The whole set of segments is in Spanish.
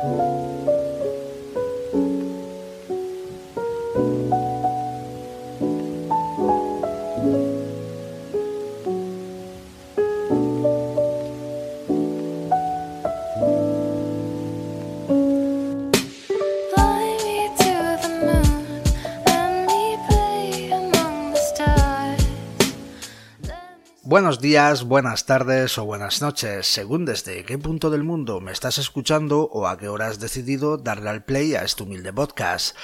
thank you Buenos días, buenas tardes o buenas noches, según desde qué punto del mundo me estás escuchando o a qué hora has decidido darle al play a este humilde podcast.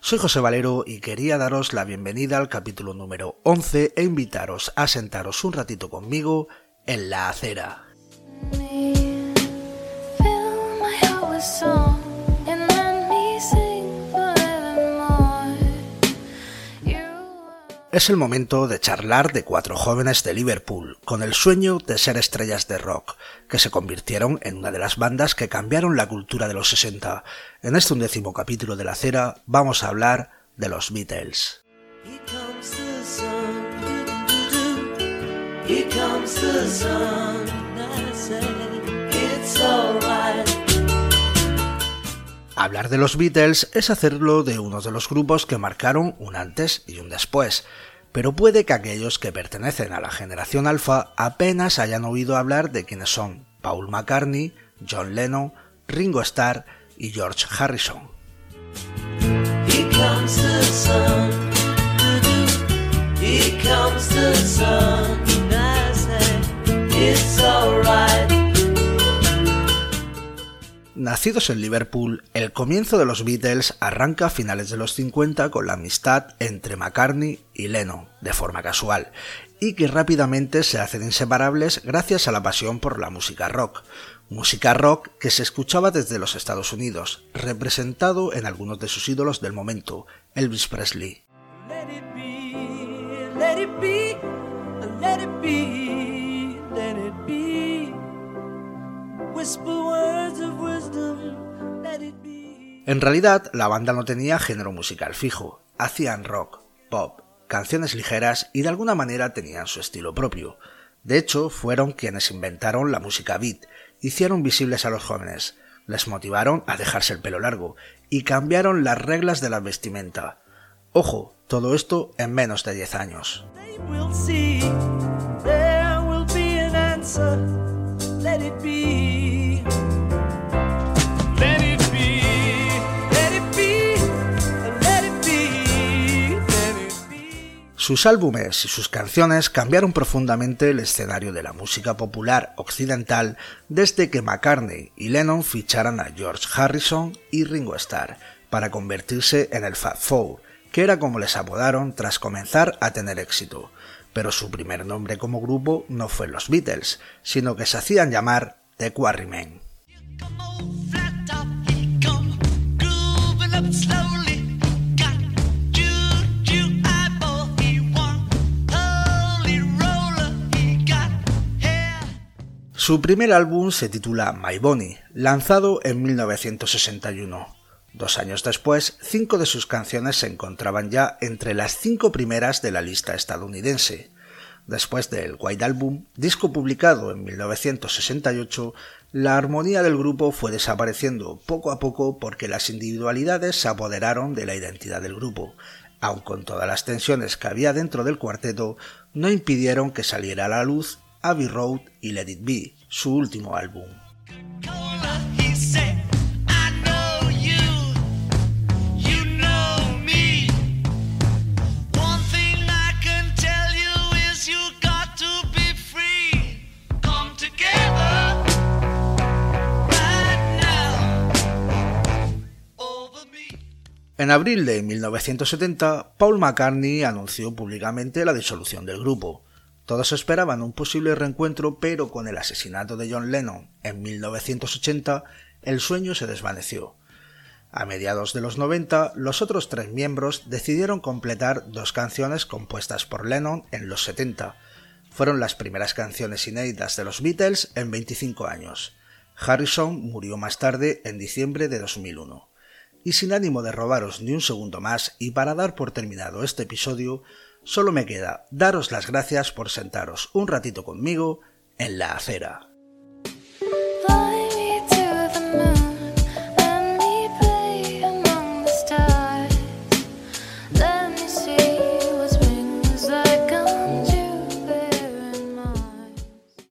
Soy José Valero y quería daros la bienvenida al capítulo número 11 e invitaros a sentaros un ratito conmigo en la acera. Es el momento de charlar de cuatro jóvenes de Liverpool, con el sueño de ser estrellas de rock, que se convirtieron en una de las bandas que cambiaron la cultura de los 60. En este undécimo capítulo de la acera vamos a hablar de los Beatles. Hablar de los Beatles es hacerlo de uno de los grupos que marcaron un antes y un después, pero puede que aquellos que pertenecen a la generación alfa apenas hayan oído hablar de quienes son Paul McCartney, John Lennon, Ringo Starr y George Harrison. Nacidos en Liverpool, el comienzo de los Beatles arranca a finales de los 50 con la amistad entre McCartney y Lennon, de forma casual, y que rápidamente se hacen inseparables gracias a la pasión por la música rock, música rock que se escuchaba desde los Estados Unidos, representado en algunos de sus ídolos del momento, Elvis Presley. En realidad, la banda no tenía género musical fijo, hacían rock, pop, canciones ligeras y de alguna manera tenían su estilo propio. De hecho, fueron quienes inventaron la música beat, hicieron visibles a los jóvenes, les motivaron a dejarse el pelo largo y cambiaron las reglas de la vestimenta. Ojo, todo esto en menos de 10 años. Sus álbumes y sus canciones cambiaron profundamente el escenario de la música popular occidental desde que McCartney y Lennon ficharan a George Harrison y Ringo Starr para convertirse en el Fab Four, que era como les apodaron tras comenzar a tener éxito. Pero su primer nombre como grupo no fue los Beatles, sino que se hacían llamar The Quarrymen. Su primer álbum se titula My Bonnie, lanzado en 1961. Dos años después, cinco de sus canciones se encontraban ya entre las cinco primeras de la lista estadounidense. Después del White Album, disco publicado en 1968, la armonía del grupo fue desapareciendo poco a poco porque las individualidades se apoderaron de la identidad del grupo, aun con todas las tensiones que había dentro del cuarteto, no impidieron que saliera a la luz Abbey Road y Let It Be, su último álbum. En abril de 1970, Paul McCartney anunció públicamente la disolución del grupo. Todos esperaban un posible reencuentro, pero con el asesinato de John Lennon en 1980, el sueño se desvaneció. A mediados de los 90, los otros tres miembros decidieron completar dos canciones compuestas por Lennon en los 70. Fueron las primeras canciones inéditas de los Beatles en 25 años. Harrison murió más tarde en diciembre de 2001. Y sin ánimo de robaros ni un segundo más y para dar por terminado este episodio, Solo me queda daros las gracias por sentaros un ratito conmigo en la acera.